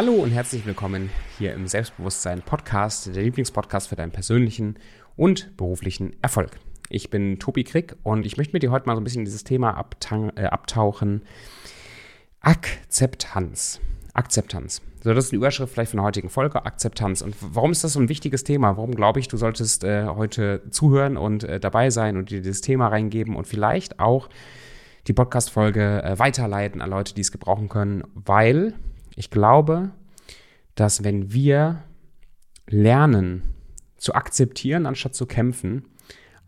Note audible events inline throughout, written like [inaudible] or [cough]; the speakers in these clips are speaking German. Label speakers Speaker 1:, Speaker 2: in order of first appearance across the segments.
Speaker 1: Hallo und herzlich willkommen hier im Selbstbewusstsein Podcast, der Lieblingspodcast für deinen persönlichen und beruflichen Erfolg. Ich bin Tobi Krick und ich möchte mit dir heute mal so ein bisschen dieses Thema äh, abtauchen. Akzeptanz. Akzeptanz. So, das ist die Überschrift vielleicht von der heutigen Folge, Akzeptanz. Und warum ist das so ein wichtiges Thema? Warum glaube ich, du solltest äh, heute zuhören und äh, dabei sein und dir dieses Thema reingeben und vielleicht auch die Podcast-Folge äh, weiterleiten an Leute, die es gebrauchen können, weil ich glaube, dass wenn wir lernen zu akzeptieren, anstatt zu kämpfen,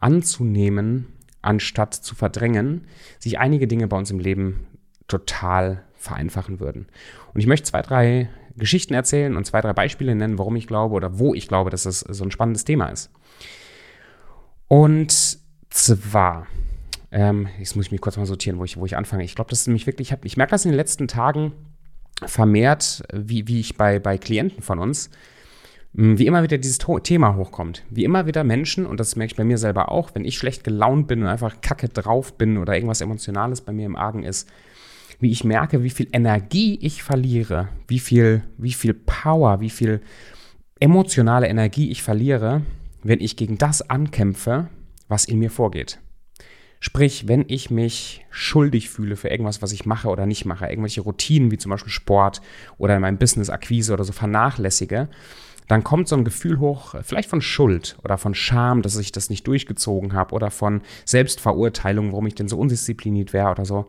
Speaker 1: anzunehmen, anstatt zu verdrängen, sich einige Dinge bei uns im Leben total vereinfachen würden. Und ich möchte zwei, drei Geschichten erzählen und zwei, drei Beispiele nennen, warum ich glaube oder wo ich glaube, dass das so ein spannendes Thema ist. Und zwar, ähm, jetzt muss ich mich kurz mal sortieren, wo ich, wo ich anfange. Ich glaube, das ist nämlich wirklich, ich, ich merke das in den letzten Tagen vermehrt, wie, wie ich bei, bei Klienten von uns, wie immer wieder dieses Thema hochkommt. Wie immer wieder Menschen, und das merke ich bei mir selber auch, wenn ich schlecht gelaunt bin und einfach kacke drauf bin oder irgendwas Emotionales bei mir im Argen ist, wie ich merke, wie viel Energie ich verliere, wie viel, wie viel Power, wie viel emotionale Energie ich verliere, wenn ich gegen das ankämpfe, was in mir vorgeht. Sprich, wenn ich mich schuldig fühle für irgendwas, was ich mache oder nicht mache, irgendwelche Routinen wie zum Beispiel Sport oder in meinem Business Akquise oder so vernachlässige, dann kommt so ein Gefühl hoch, vielleicht von Schuld oder von Scham, dass ich das nicht durchgezogen habe oder von Selbstverurteilung, warum ich denn so undiszipliniert wäre oder so.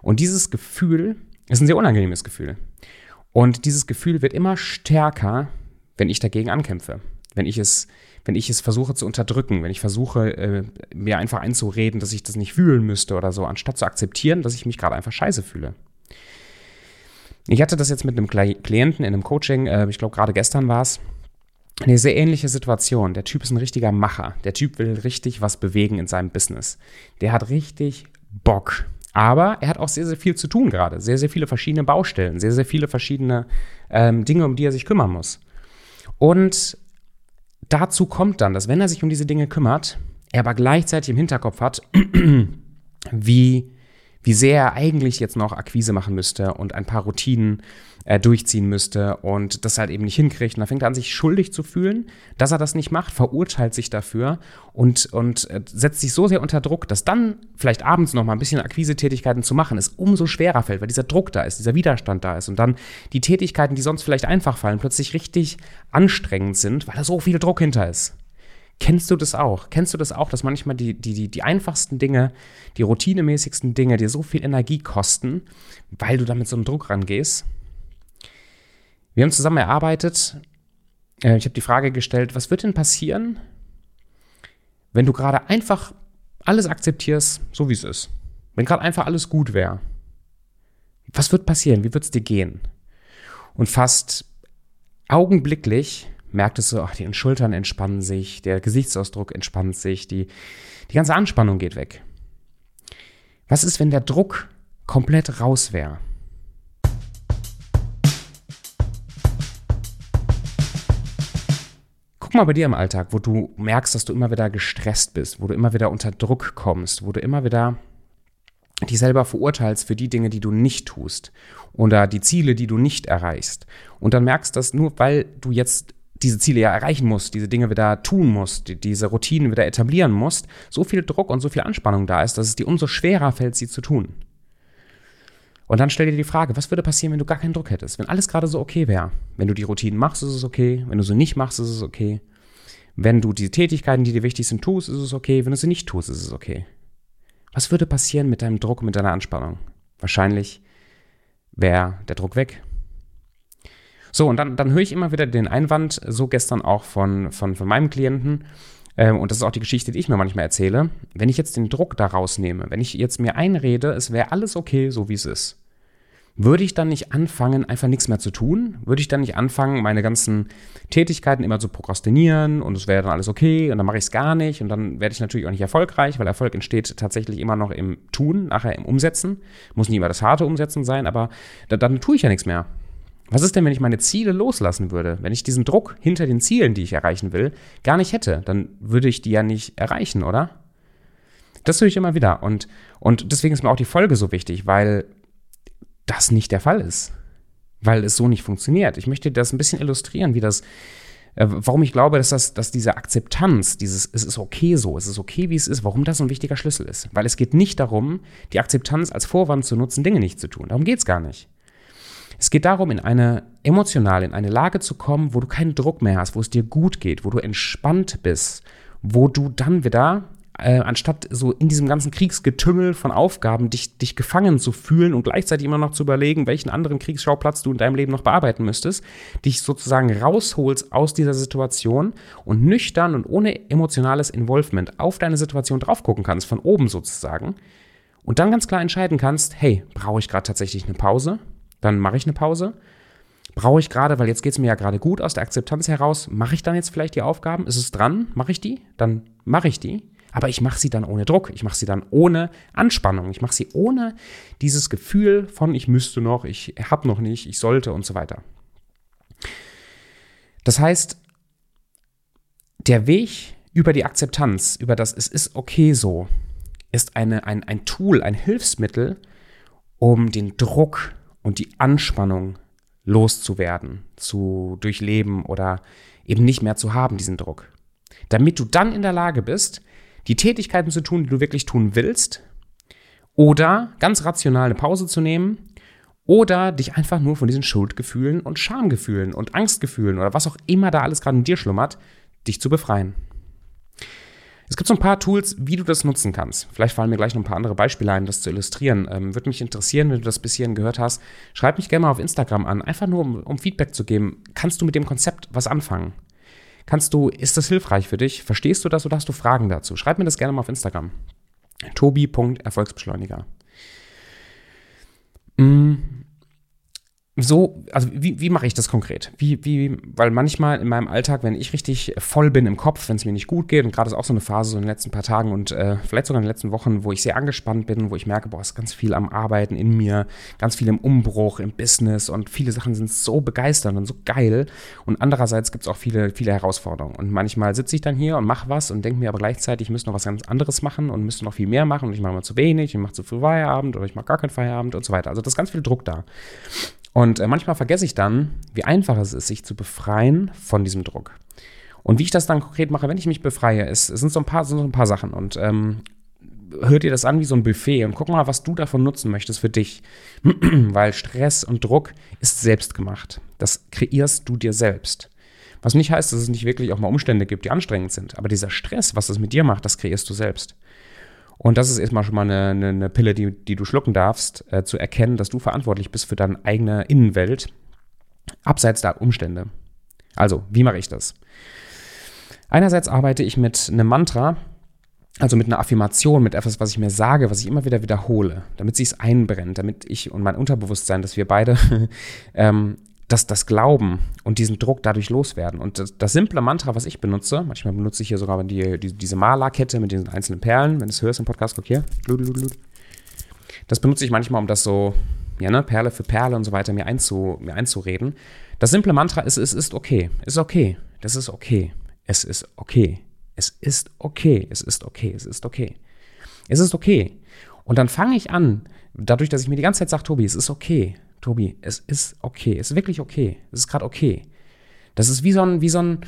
Speaker 1: Und dieses Gefühl ist ein sehr unangenehmes Gefühl. Und dieses Gefühl wird immer stärker, wenn ich dagegen ankämpfe. Wenn ich es, wenn ich es versuche zu unterdrücken, wenn ich versuche, äh, mir einfach einzureden, dass ich das nicht fühlen müsste oder so, anstatt zu akzeptieren, dass ich mich gerade einfach scheiße fühle. Ich hatte das jetzt mit einem Klienten in einem Coaching, äh, ich glaube gerade gestern war es, eine sehr ähnliche Situation. Der Typ ist ein richtiger Macher. Der Typ will richtig was bewegen in seinem Business. Der hat richtig Bock. Aber er hat auch sehr, sehr viel zu tun gerade. Sehr, sehr viele verschiedene Baustellen, sehr, sehr viele verschiedene ähm, Dinge, um die er sich kümmern muss. Und dazu kommt dann, dass wenn er sich um diese Dinge kümmert, er aber gleichzeitig im Hinterkopf hat, [clears throat] wie wie sehr er eigentlich jetzt noch Akquise machen müsste und ein paar Routinen äh, durchziehen müsste und das halt eben nicht hinkriegt. Und da fängt er an, sich schuldig zu fühlen, dass er das nicht macht, verurteilt sich dafür und, und äh, setzt sich so sehr unter Druck, dass dann vielleicht abends noch mal ein bisschen Akquise-Tätigkeiten zu machen, es umso schwerer fällt, weil dieser Druck da ist, dieser Widerstand da ist und dann die Tätigkeiten, die sonst vielleicht einfach fallen, plötzlich richtig anstrengend sind, weil da so viel Druck hinter ist. Kennst du das auch? Kennst du das auch, dass manchmal die, die, die, die einfachsten Dinge, die routinemäßigsten Dinge dir so viel Energie kosten, weil du da mit so einem Druck rangehst? Wir haben zusammen erarbeitet. Äh, ich habe die Frage gestellt, was wird denn passieren, wenn du gerade einfach alles akzeptierst, so wie es ist? Wenn gerade einfach alles gut wäre? Was wird passieren? Wie wird es dir gehen? Und fast augenblicklich merktest du, ach, die Schultern entspannen sich, der Gesichtsausdruck entspannt sich, die, die ganze Anspannung geht weg. Was ist, wenn der Druck komplett raus wäre? Guck mal bei dir im Alltag, wo du merkst, dass du immer wieder gestresst bist, wo du immer wieder unter Druck kommst, wo du immer wieder dich selber verurteilst für die Dinge, die du nicht tust oder die Ziele, die du nicht erreichst. Und dann merkst, dass nur weil du jetzt diese Ziele ja erreichen musst, diese Dinge wieder tun musst, diese Routinen wieder etablieren musst, so viel Druck und so viel Anspannung da ist, dass es dir umso schwerer fällt, sie zu tun. Und dann stell dir die Frage, was würde passieren, wenn du gar keinen Druck hättest? Wenn alles gerade so okay wäre? Wenn du die Routinen machst, ist es okay. Wenn du sie nicht machst, ist es okay. Wenn du die Tätigkeiten, die dir wichtig sind, tust, ist es okay. Wenn du sie nicht tust, ist es okay. Was würde passieren mit deinem Druck, mit deiner Anspannung? Wahrscheinlich wäre der Druck weg. So, und dann, dann höre ich immer wieder den Einwand, so gestern auch von, von, von meinem Klienten, ähm, und das ist auch die Geschichte, die ich mir manchmal erzähle, wenn ich jetzt den Druck da rausnehme, wenn ich jetzt mir einrede, es wäre alles okay, so wie es ist, würde ich dann nicht anfangen, einfach nichts mehr zu tun? Würde ich dann nicht anfangen, meine ganzen Tätigkeiten immer zu prokrastinieren und es wäre dann alles okay und dann mache ich es gar nicht und dann werde ich natürlich auch nicht erfolgreich, weil Erfolg entsteht tatsächlich immer noch im Tun, nachher im Umsetzen. Muss nicht immer das harte Umsetzen sein, aber da, dann tue ich ja nichts mehr. Was ist denn, wenn ich meine Ziele loslassen würde? Wenn ich diesen Druck hinter den Zielen, die ich erreichen will, gar nicht hätte, dann würde ich die ja nicht erreichen, oder? Das höre ich immer wieder. Und, und deswegen ist mir auch die Folge so wichtig, weil das nicht der Fall ist. weil es so nicht funktioniert. Ich möchte das ein bisschen illustrieren, wie das, äh, warum ich glaube, dass, das, dass diese Akzeptanz, dieses, es ist okay so, es ist okay, wie es ist, warum das so ein wichtiger Schlüssel ist. Weil es geht nicht darum, die Akzeptanz als Vorwand zu nutzen, Dinge nicht zu tun. Darum geht es gar nicht. Es geht darum, in eine emotional, in eine Lage zu kommen, wo du keinen Druck mehr hast, wo es dir gut geht, wo du entspannt bist, wo du dann wieder äh, anstatt so in diesem ganzen Kriegsgetümmel von Aufgaben dich, dich gefangen zu fühlen und gleichzeitig immer noch zu überlegen, welchen anderen Kriegsschauplatz du in deinem Leben noch bearbeiten müsstest, dich sozusagen rausholst aus dieser Situation und nüchtern und ohne emotionales Involvement auf deine Situation drauf gucken kannst, von oben sozusagen, und dann ganz klar entscheiden kannst, hey, brauche ich gerade tatsächlich eine Pause? Dann mache ich eine Pause. Brauche ich gerade, weil jetzt geht es mir ja gerade gut aus der Akzeptanz heraus, mache ich dann jetzt vielleicht die Aufgaben? Ist es dran? Mache ich die? Dann mache ich die. Aber ich mache sie dann ohne Druck. Ich mache sie dann ohne Anspannung. Ich mache sie ohne dieses Gefühl von, ich müsste noch, ich habe noch nicht, ich sollte und so weiter. Das heißt, der Weg über die Akzeptanz, über das es ist okay so, ist eine, ein, ein Tool, ein Hilfsmittel, um den Druck und die Anspannung loszuwerden, zu durchleben oder eben nicht mehr zu haben, diesen Druck. Damit du dann in der Lage bist, die Tätigkeiten zu tun, die du wirklich tun willst, oder ganz rational eine Pause zu nehmen, oder dich einfach nur von diesen Schuldgefühlen und Schamgefühlen und Angstgefühlen oder was auch immer da alles gerade in dir schlummert, dich zu befreien. Es gibt so ein paar Tools, wie du das nutzen kannst. Vielleicht fallen mir gleich noch ein paar andere Beispiele ein, das zu illustrieren. Ähm, Würde mich interessieren, wenn du das bis hierhin gehört hast. Schreib mich gerne mal auf Instagram an, einfach nur um, um Feedback zu geben. Kannst du mit dem Konzept was anfangen? Kannst du, ist das hilfreich für dich? Verstehst du das oder hast du Fragen dazu? Schreib mir das gerne mal auf Instagram. Tobi.erfolgsbeschleuniger. so, also wie, wie mache ich das konkret? Wie, wie, weil manchmal in meinem Alltag, wenn ich richtig voll bin im Kopf, wenn es mir nicht gut geht, und gerade ist auch so eine Phase so in den letzten paar Tagen und äh, vielleicht sogar in den letzten Wochen, wo ich sehr angespannt bin, wo ich merke, boah, ist ganz viel am Arbeiten in mir, ganz viel im Umbruch, im Business und viele Sachen sind so begeisternd und so geil. Und andererseits gibt es auch viele, viele Herausforderungen. Und manchmal sitze ich dann hier und mache was und denke mir aber gleichzeitig, ich müsste noch was ganz anderes machen und müsste noch viel mehr machen und ich mache mal zu wenig, ich mache zu früh Feierabend oder ich mache gar keinen Feierabend und so weiter. Also da ist ganz viel Druck da. Und äh, manchmal vergesse ich dann, wie einfach es ist, sich zu befreien von diesem Druck. Und wie ich das dann konkret mache, wenn ich mich befreie, ist, es sind so ein paar, sind so ein paar Sachen. Und ähm, hört dir das an wie so ein Buffet und guck mal, was du davon nutzen möchtest für dich. [clears throat] Weil Stress und Druck ist selbst gemacht. Das kreierst du dir selbst. Was nicht heißt, dass es nicht wirklich auch mal Umstände gibt, die anstrengend sind. Aber dieser Stress, was das mit dir macht, das kreierst du selbst. Und das ist erstmal schon mal eine, eine, eine Pille, die, die du schlucken darfst, äh, zu erkennen, dass du verantwortlich bist für deine eigene Innenwelt, abseits der Umstände. Also, wie mache ich das? Einerseits arbeite ich mit einem Mantra, also mit einer Affirmation, mit etwas, was ich mir sage, was ich immer wieder wiederhole, damit sich es einbrennt, damit ich und mein Unterbewusstsein, dass wir beide [laughs] ähm, das, das Glauben und diesen Druck dadurch loswerden. Und das, das, simple Mantra, was ich benutze, manchmal benutze ich hier sogar die, die, diese Malerkette mit diesen einzelnen Perlen, wenn du es hörst im Podcast, guck hier. Das benutze ich manchmal, um das so, ja, ne, Perle für Perle und so weiter mir, einzu, mir einzureden. Das simple Mantra ist, es ist okay. Es ist okay. Das ist okay. Es ist okay. Es ist okay. Es ist okay. Es ist okay. Es ist okay. Und dann fange ich an, dadurch, dass ich mir die ganze Zeit sage, Tobi, es ist okay. Tobi, es ist okay. Es ist wirklich okay. Es ist gerade okay. Das ist wie so ein, wie so ein,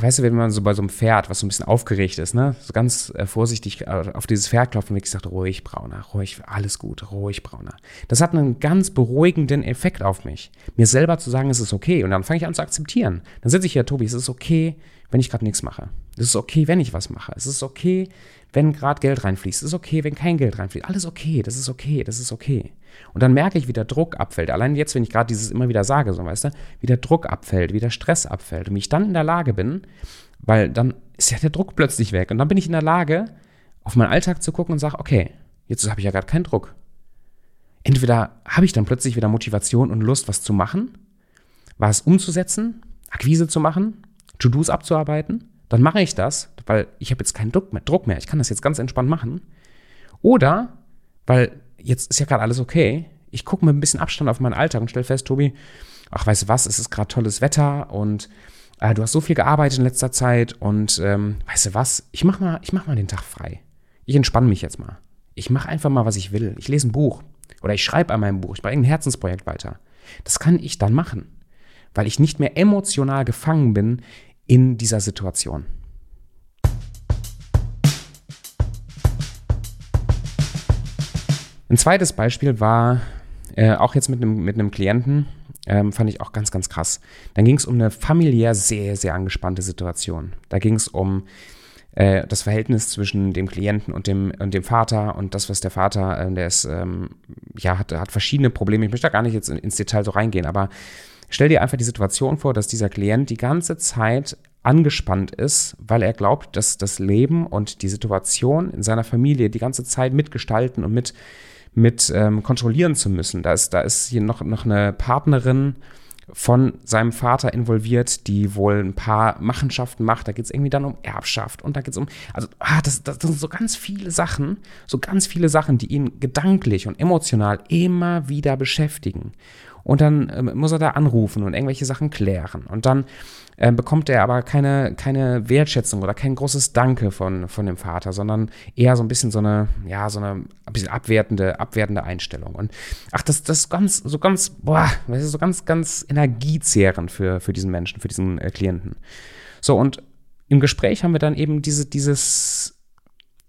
Speaker 1: weißt du, wenn man so bei so einem Pferd, was so ein bisschen aufgeregt ist, ne, so ganz äh, vorsichtig äh, auf dieses Pferd klopft und wirklich sagt, ruhig, Brauner, ruhig, alles gut, ruhig, Brauner. Das hat einen ganz beruhigenden Effekt auf mich. Mir selber zu sagen, es ist okay. Und dann fange ich an zu akzeptieren. Dann sitze ich hier, Tobi, es ist okay, wenn ich gerade nichts mache. Es ist okay, wenn ich was mache. Es ist okay, wenn gerade Geld reinfließt. Es ist okay, wenn kein Geld reinfließt. Alles okay, das ist okay, das ist okay. Und dann merke ich, wie der Druck abfällt. Allein jetzt, wenn ich gerade dieses immer wieder sage, so weißt du, wie der Druck abfällt, wie der Stress abfällt. Und wie ich dann in der Lage bin, weil dann ist ja der Druck plötzlich weg. Und dann bin ich in der Lage, auf meinen Alltag zu gucken und sage, okay, jetzt habe ich ja gerade keinen Druck. Entweder habe ich dann plötzlich wieder Motivation und Lust, was zu machen, was umzusetzen, Akquise zu machen, To-Dos abzuarbeiten, dann mache ich das, weil ich habe jetzt keinen Druck mehr, Druck mehr. Ich kann das jetzt ganz entspannt machen. Oder, weil jetzt ist ja gerade alles okay. Ich gucke mit ein bisschen Abstand auf meinen Alltag und stelle fest, Tobi, ach, weißt du was, es ist gerade tolles Wetter und äh, du hast so viel gearbeitet in letzter Zeit und ähm, weißt du was, ich mach mal, mach mal den Tag frei. Ich entspanne mich jetzt mal. Ich mache einfach mal, was ich will. Ich lese ein Buch oder ich schreibe an meinem Buch, ich mache ein Herzensprojekt weiter. Das kann ich dann machen, weil ich nicht mehr emotional gefangen bin in dieser Situation. Ein zweites Beispiel war äh, auch jetzt mit einem, mit Klienten, ähm, fand ich auch ganz, ganz krass. Dann ging es um eine familiär sehr, sehr angespannte Situation. Da ging es um äh, das Verhältnis zwischen dem Klienten und dem, und dem Vater und das, was der Vater, äh, der ist, ähm, ja, hat, hat verschiedene Probleme. Ich möchte da gar nicht jetzt ins Detail so reingehen, aber stell dir einfach die Situation vor, dass dieser Klient die ganze Zeit angespannt ist, weil er glaubt, dass das Leben und die Situation in seiner Familie die ganze Zeit mitgestalten und mit, mit ähm, kontrollieren zu müssen. Da ist, da ist hier noch, noch eine Partnerin, von seinem Vater involviert, die wohl ein paar Machenschaften macht. Da geht es irgendwie dann um Erbschaft und da geht es um, also ah, das, das, sind so ganz viele Sachen, so ganz viele Sachen, die ihn gedanklich und emotional immer wieder beschäftigen. Und dann äh, muss er da anrufen und irgendwelche Sachen klären. Und dann äh, bekommt er aber keine, keine Wertschätzung oder kein großes Danke von, von dem Vater, sondern eher so ein bisschen so eine, ja, so eine ein bisschen abwertende, abwertende Einstellung. Und ach, das, das ist ganz, so ganz, boah, das ist so ganz, ganz energiezehrend für, für diesen Menschen, für diesen äh, Klienten. So, und im Gespräch haben wir dann eben diese, dieses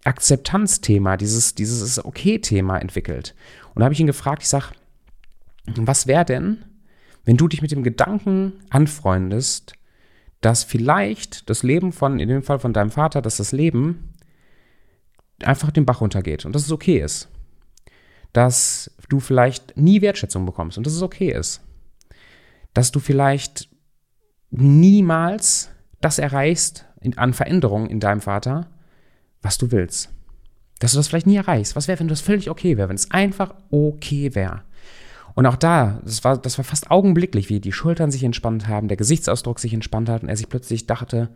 Speaker 1: Akzeptanzthema, dieses, dieses Okay-Thema entwickelt. Und da habe ich ihn gefragt, ich sage, was wäre denn, wenn du dich mit dem Gedanken anfreundest, dass vielleicht das Leben von, in dem Fall von deinem Vater, dass das Leben einfach den Bach runtergeht und dass es okay ist. Dass du vielleicht nie Wertschätzung bekommst und dass es okay ist. Dass du vielleicht niemals das erreichst in, an Veränderungen in deinem Vater, was du willst. Dass du das vielleicht nie erreichst. Was wäre, wenn das völlig okay wäre, wenn es einfach okay wäre? Und auch da, das war, das war fast augenblicklich, wie die Schultern sich entspannt haben, der Gesichtsausdruck sich entspannt hat und er sich plötzlich dachte,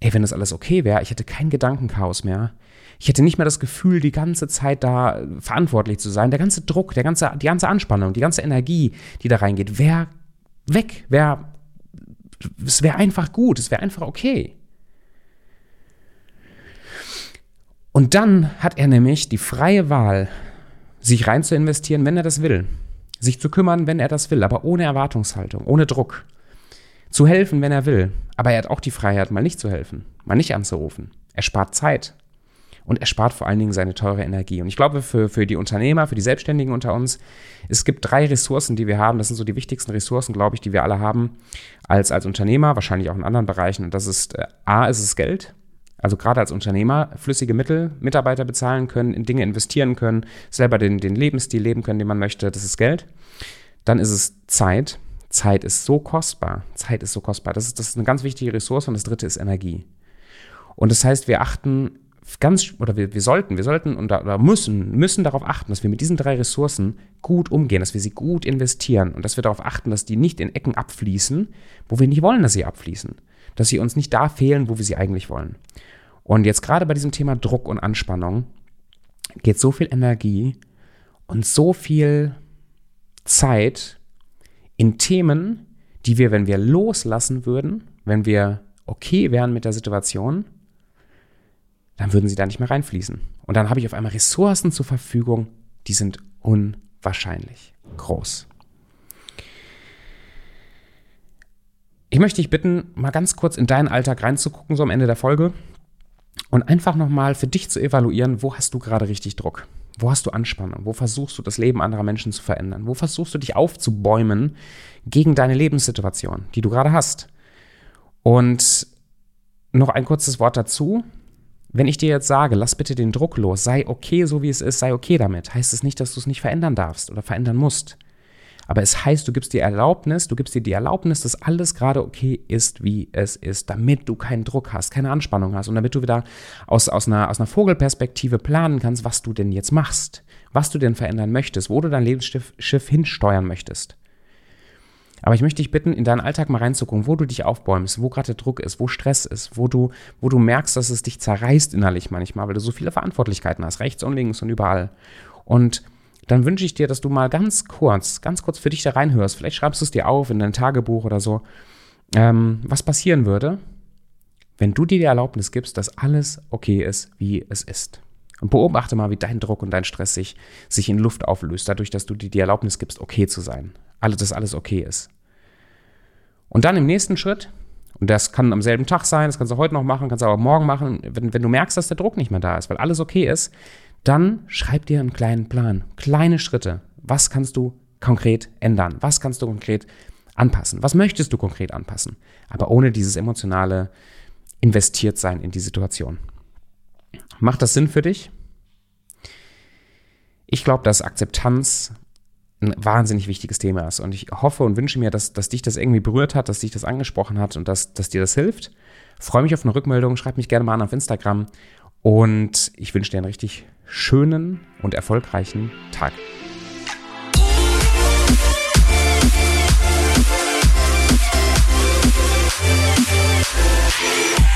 Speaker 1: ey, wenn das alles okay wäre, ich hätte kein Gedankenchaos mehr. Ich hätte nicht mehr das Gefühl, die ganze Zeit da verantwortlich zu sein. Der ganze Druck, der ganze, die ganze Anspannung, die ganze Energie, die da reingeht, wäre weg, wäre, es wäre einfach gut, es wäre einfach okay. Und dann hat er nämlich die freie Wahl, sich rein zu investieren, wenn er das will. Sich zu kümmern, wenn er das will, aber ohne Erwartungshaltung, ohne Druck. Zu helfen, wenn er will, aber er hat auch die Freiheit, mal nicht zu helfen, mal nicht anzurufen. Er spart Zeit und er spart vor allen Dingen seine teure Energie. Und ich glaube, für, für die Unternehmer, für die Selbstständigen unter uns, es gibt drei Ressourcen, die wir haben. Das sind so die wichtigsten Ressourcen, glaube ich, die wir alle haben als, als Unternehmer, wahrscheinlich auch in anderen Bereichen. Und das ist, äh, A, ist es Geld also gerade als Unternehmer flüssige Mittel, Mitarbeiter bezahlen können, in Dinge investieren können, selber den, den Lebensstil leben können, den man möchte, das ist Geld. Dann ist es Zeit. Zeit ist so kostbar. Zeit ist so kostbar. Das ist, das ist eine ganz wichtige Ressource und das dritte ist Energie. Und das heißt, wir achten ganz, oder wir, wir sollten, wir sollten und oder müssen, müssen darauf achten, dass wir mit diesen drei Ressourcen gut umgehen, dass wir sie gut investieren und dass wir darauf achten, dass die nicht in Ecken abfließen, wo wir nicht wollen, dass sie abfließen dass sie uns nicht da fehlen, wo wir sie eigentlich wollen. Und jetzt gerade bei diesem Thema Druck und Anspannung geht so viel Energie und so viel Zeit in Themen, die wir, wenn wir loslassen würden, wenn wir okay wären mit der Situation, dann würden sie da nicht mehr reinfließen. Und dann habe ich auf einmal Ressourcen zur Verfügung, die sind unwahrscheinlich groß. Ich möchte dich bitten, mal ganz kurz in deinen Alltag reinzugucken, so am Ende der Folge. Und einfach nochmal für dich zu evaluieren, wo hast du gerade richtig Druck? Wo hast du Anspannung? Wo versuchst du das Leben anderer Menschen zu verändern? Wo versuchst du dich aufzubäumen gegen deine Lebenssituation, die du gerade hast? Und noch ein kurzes Wort dazu. Wenn ich dir jetzt sage, lass bitte den Druck los, sei okay so wie es ist, sei okay damit, heißt es nicht, dass du es nicht verändern darfst oder verändern musst. Aber es heißt, du gibst dir Erlaubnis, du gibst dir die Erlaubnis, dass alles gerade okay ist, wie es ist, damit du keinen Druck hast, keine Anspannung hast und damit du wieder aus, aus, einer, aus einer Vogelperspektive planen kannst, was du denn jetzt machst, was du denn verändern möchtest, wo du dein Lebensschiff Schiff hinsteuern möchtest. Aber ich möchte dich bitten, in deinen Alltag mal reinzugucken, wo du dich aufbäumst, wo gerade der Druck ist, wo Stress ist, wo du, wo du merkst, dass es dich zerreißt innerlich manchmal, weil du so viele Verantwortlichkeiten hast, rechts und links und überall. Und dann wünsche ich dir, dass du mal ganz kurz, ganz kurz für dich da reinhörst. Vielleicht schreibst du es dir auf in dein Tagebuch oder so, ähm, was passieren würde, wenn du dir die Erlaubnis gibst, dass alles okay ist, wie es ist. Und beobachte mal, wie dein Druck und dein Stress sich, sich in Luft auflöst, dadurch, dass du dir die Erlaubnis gibst, okay zu sein. alles, dass alles okay ist. Und dann im nächsten Schritt, und das kann am selben Tag sein, das kannst du heute noch machen, kannst du aber morgen machen, wenn, wenn du merkst, dass der Druck nicht mehr da ist, weil alles okay ist, dann schreib dir einen kleinen Plan, kleine Schritte. Was kannst du konkret ändern? Was kannst du konkret anpassen? Was möchtest du konkret anpassen? Aber ohne dieses emotionale investiert sein in die Situation. Macht das Sinn für dich? Ich glaube, dass Akzeptanz ein wahnsinnig wichtiges Thema ist. Und ich hoffe und wünsche mir, dass, dass dich das irgendwie berührt hat, dass dich das angesprochen hat und dass, dass dir das hilft. Freue mich auf eine Rückmeldung, schreib mich gerne mal an auf Instagram und ich wünsche dir einen richtig schönen und erfolgreichen Tag. Yeah.